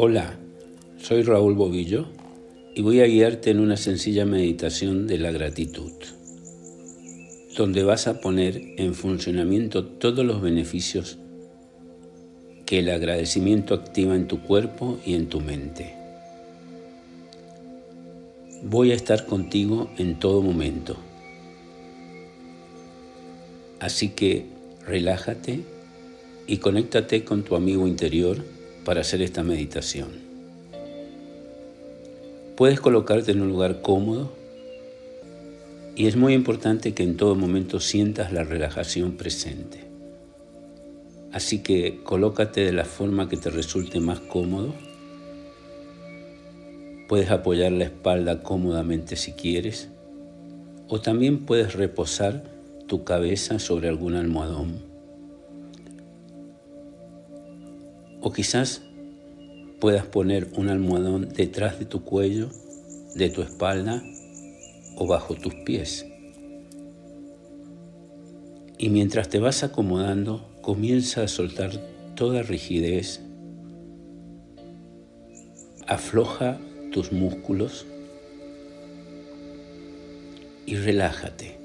Hola, soy Raúl Bobillo y voy a guiarte en una sencilla meditación de la gratitud, donde vas a poner en funcionamiento todos los beneficios que el agradecimiento activa en tu cuerpo y en tu mente. Voy a estar contigo en todo momento. Así que relájate y conéctate con tu amigo interior para hacer esta meditación. Puedes colocarte en un lugar cómodo y es muy importante que en todo momento sientas la relajación presente. Así que colócate de la forma que te resulte más cómodo. Puedes apoyar la espalda cómodamente si quieres o también puedes reposar tu cabeza sobre algún almohadón O quizás puedas poner un almohadón detrás de tu cuello, de tu espalda o bajo tus pies. Y mientras te vas acomodando, comienza a soltar toda rigidez. Afloja tus músculos y relájate.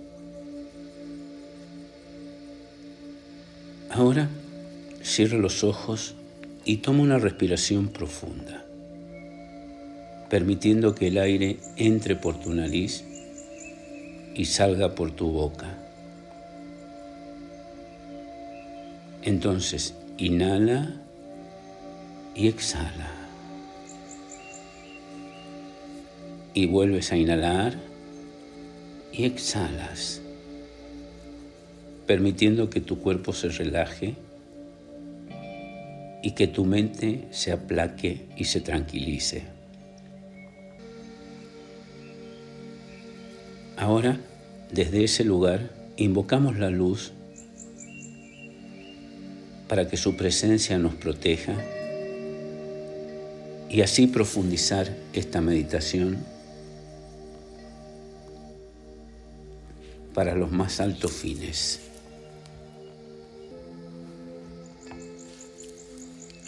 Ahora cierra los ojos y toma una respiración profunda, permitiendo que el aire entre por tu nariz y salga por tu boca. Entonces, inhala y exhala. Y vuelves a inhalar y exhalas, permitiendo que tu cuerpo se relaje y que tu mente se aplaque y se tranquilice. Ahora, desde ese lugar, invocamos la luz para que su presencia nos proteja y así profundizar esta meditación para los más altos fines.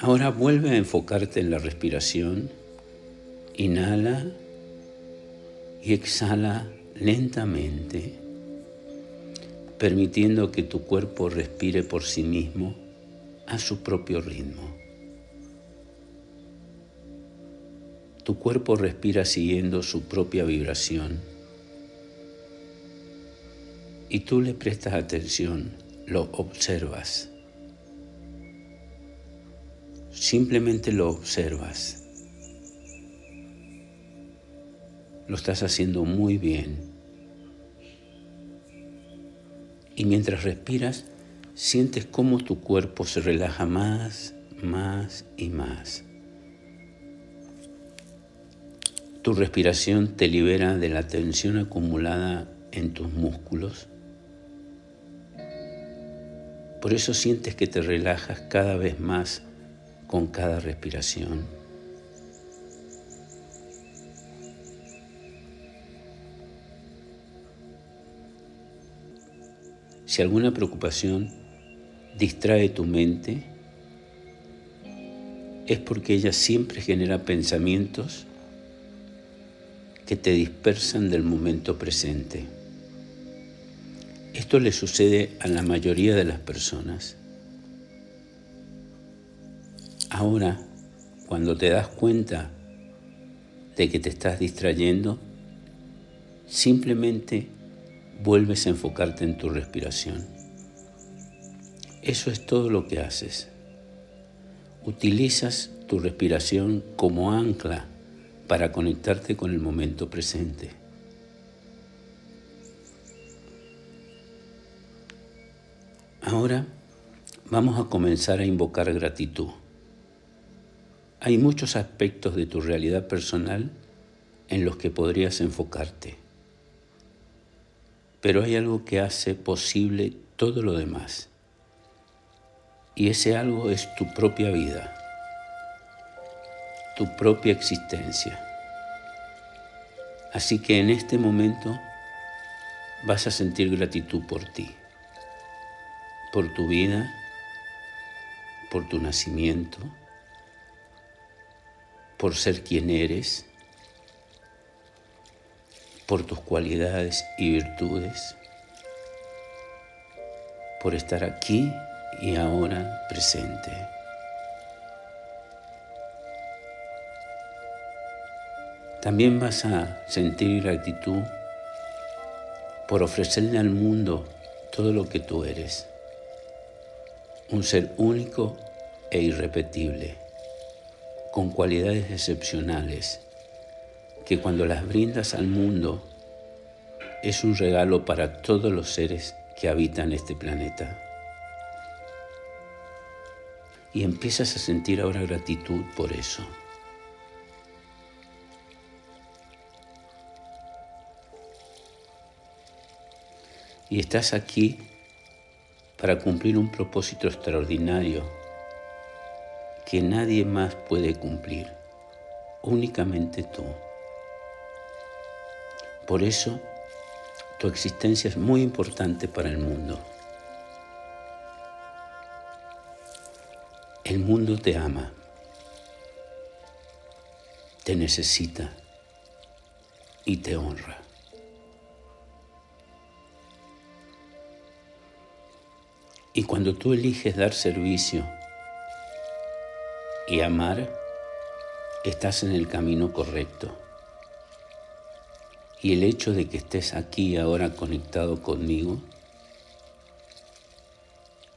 Ahora vuelve a enfocarte en la respiración. Inhala y exhala lentamente, permitiendo que tu cuerpo respire por sí mismo a su propio ritmo. Tu cuerpo respira siguiendo su propia vibración y tú le prestas atención, lo observas. Simplemente lo observas. Lo estás haciendo muy bien. Y mientras respiras, sientes cómo tu cuerpo se relaja más, más y más. Tu respiración te libera de la tensión acumulada en tus músculos. Por eso sientes que te relajas cada vez más con cada respiración. Si alguna preocupación distrae tu mente, es porque ella siempre genera pensamientos que te dispersan del momento presente. Esto le sucede a la mayoría de las personas. Ahora, cuando te das cuenta de que te estás distrayendo, simplemente vuelves a enfocarte en tu respiración. Eso es todo lo que haces. Utilizas tu respiración como ancla para conectarte con el momento presente. Ahora vamos a comenzar a invocar gratitud. Hay muchos aspectos de tu realidad personal en los que podrías enfocarte, pero hay algo que hace posible todo lo demás. Y ese algo es tu propia vida, tu propia existencia. Así que en este momento vas a sentir gratitud por ti, por tu vida, por tu nacimiento, por ser quien eres, por tus cualidades y virtudes, por estar aquí y ahora presente. También vas a sentir gratitud por ofrecerle al mundo todo lo que tú eres, un ser único e irrepetible, con cualidades excepcionales, que cuando las brindas al mundo es un regalo para todos los seres que habitan este planeta. Y empiezas a sentir ahora gratitud por eso. y estás aquí para cumplir un propósito extraordinario que nadie más puede cumplir, únicamente tú. Por eso, tu existencia es muy importante para el mundo. El mundo te ama, te necesita y te honra. Y cuando tú eliges dar servicio y amar, estás en el camino correcto. Y el hecho de que estés aquí ahora conectado conmigo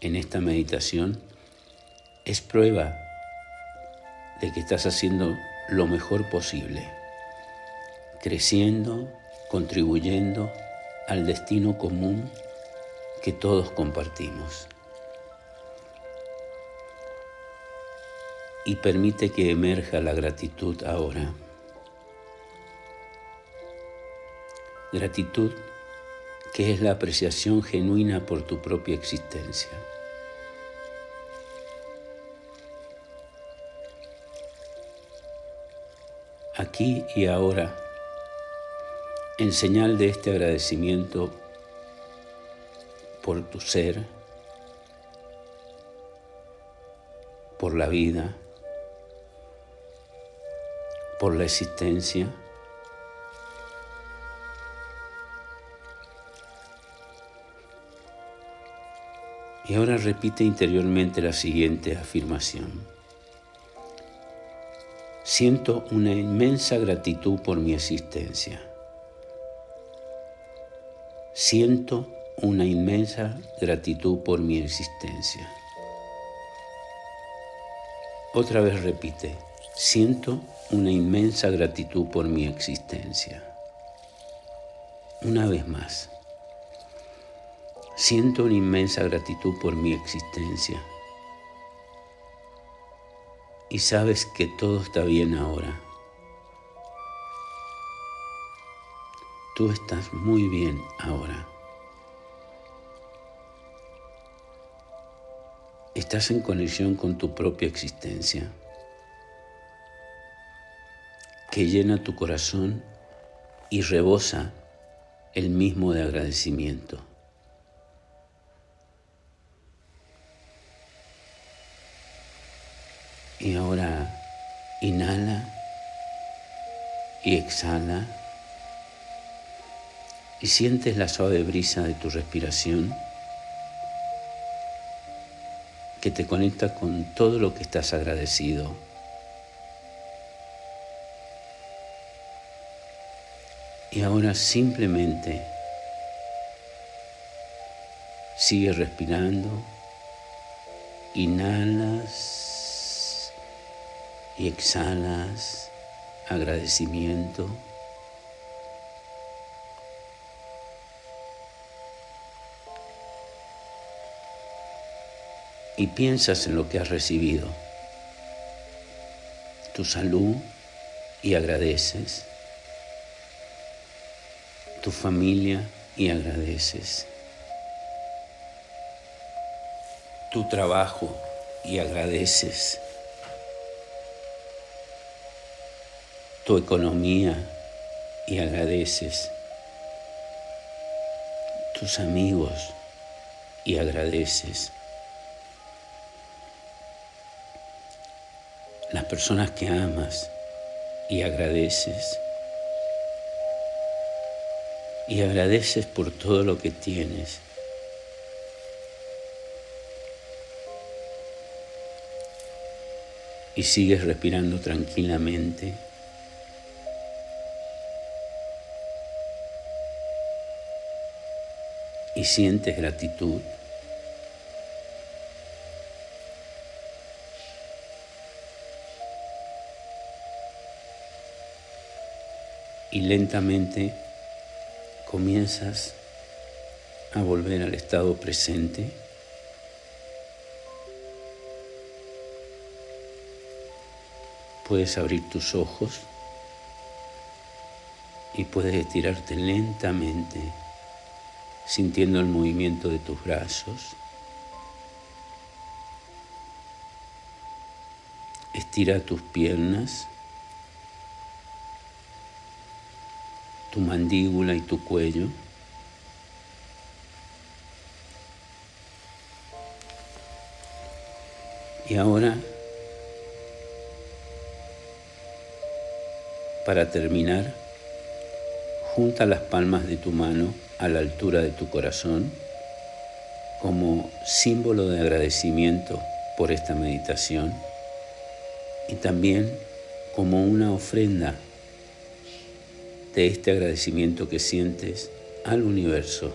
en esta meditación es prueba de que estás haciendo lo mejor posible, creciendo, contribuyendo al destino común que todos compartimos. Y permite que emerja la gratitud ahora. Gratitud que es la apreciación genuina por tu propia existencia. Aquí y ahora, en señal de este agradecimiento, por tu ser, por la vida, por la existencia. Y ahora repite interiormente la siguiente afirmación. Siento una inmensa gratitud por mi existencia. Siento una inmensa gratitud por mi existencia. Otra vez repite, siento una inmensa gratitud por mi existencia. Una vez más, siento una inmensa gratitud por mi existencia. Y sabes que todo está bien ahora. Tú estás muy bien ahora. estás en conexión con tu propia existencia, que llena tu corazón y rebosa el mismo de agradecimiento. Y ahora inhala y exhala y sientes la suave brisa de tu respiración que te conecta con todo lo que estás agradecido. Y ahora simplemente sigue respirando, inhalas y exhalas agradecimiento. y piensas en lo que has recibido, tu salud y agradeces, tu familia y agradeces, tu trabajo y agradeces, tu economía y agradeces, tus amigos y agradeces. las personas que amas y agradeces. Y agradeces por todo lo que tienes. Y sigues respirando tranquilamente. Y sientes gratitud. y lentamente comienzas a volver al estado presente. Puedes abrir tus ojos y puedes estirarte lentamente sintiendo el movimiento de tus brazos. Estira tus piernas. Tu mandíbula y tu cuello. Y ahora, para terminar, junta las palmas de tu mano a la altura de tu corazón como símbolo de agradecimiento por esta meditación y también como una ofrenda de este agradecimiento que sientes al universo,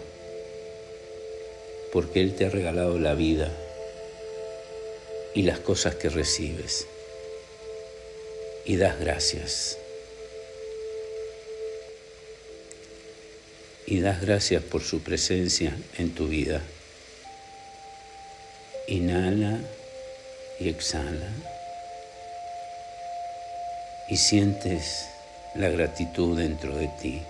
porque Él te ha regalado la vida y las cosas que recibes, y das gracias. Y das gracias por su presencia en tu vida. Inhala y exhala. Y sientes la gratitud dentro de ti.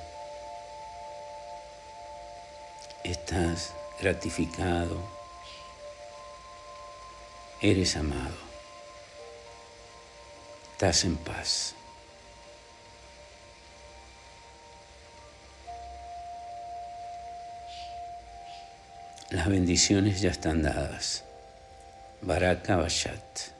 Estás gratificado, eres amado, estás en paz. Las bendiciones ya están dadas. Baraka Bashat.